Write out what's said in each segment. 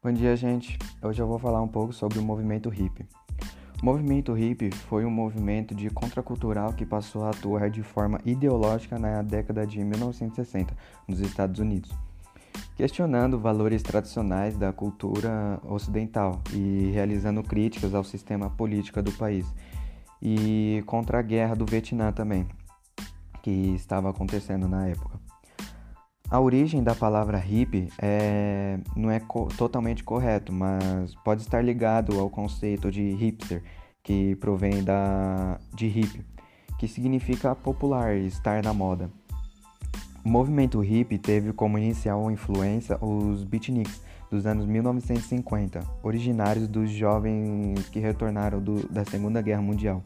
Bom dia, gente. Hoje eu vou falar um pouco sobre o movimento hippie. O movimento hippie foi um movimento de contracultural que passou a atuar de forma ideológica na década de 1960 nos Estados Unidos, questionando valores tradicionais da cultura ocidental e realizando críticas ao sistema político do país e contra a guerra do Vietnã também, que estava acontecendo na época. A origem da palavra hippie é, não é co totalmente correto, mas pode estar ligado ao conceito de hipster, que provém da, de hippie, que significa popular, estar na moda. O movimento hippie teve como inicial influência os beatniks dos anos 1950, originários dos jovens que retornaram do, da Segunda Guerra Mundial,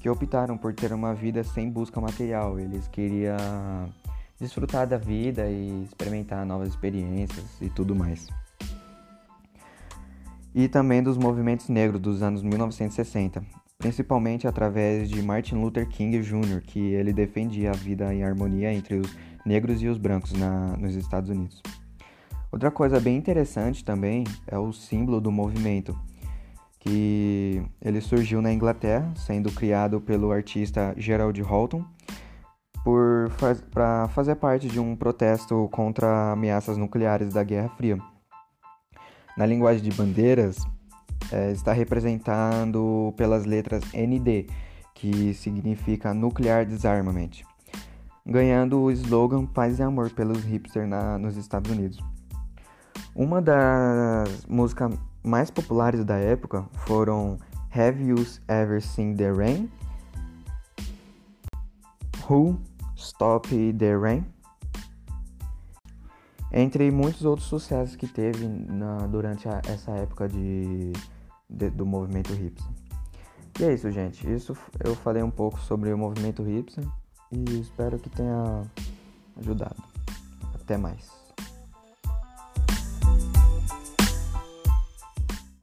que optaram por ter uma vida sem busca material. Eles queriam desfrutar da vida e experimentar novas experiências e tudo mais. E também dos movimentos negros dos anos 1960, principalmente através de Martin Luther King Jr., que ele defendia a vida em harmonia entre os negros e os brancos na, nos Estados Unidos. Outra coisa bem interessante também é o símbolo do movimento, que ele surgiu na Inglaterra, sendo criado pelo artista Gerald Holton por faz, para fazer parte de um protesto contra ameaças nucleares da Guerra Fria. Na linguagem de bandeiras, é, está representado pelas letras ND, que significa Nuclear Disarmament, ganhando o slogan Paz e Amor pelos hipsters nos Estados Unidos. Uma das músicas mais populares da época foram Have You Ever Seen the Rain? Who Stop the Rain, entre muitos outros sucessos que teve na, durante a, essa época de, de, do movimento hipster. E é isso, gente. Isso eu falei um pouco sobre o movimento hipster e espero que tenha ajudado. Até mais.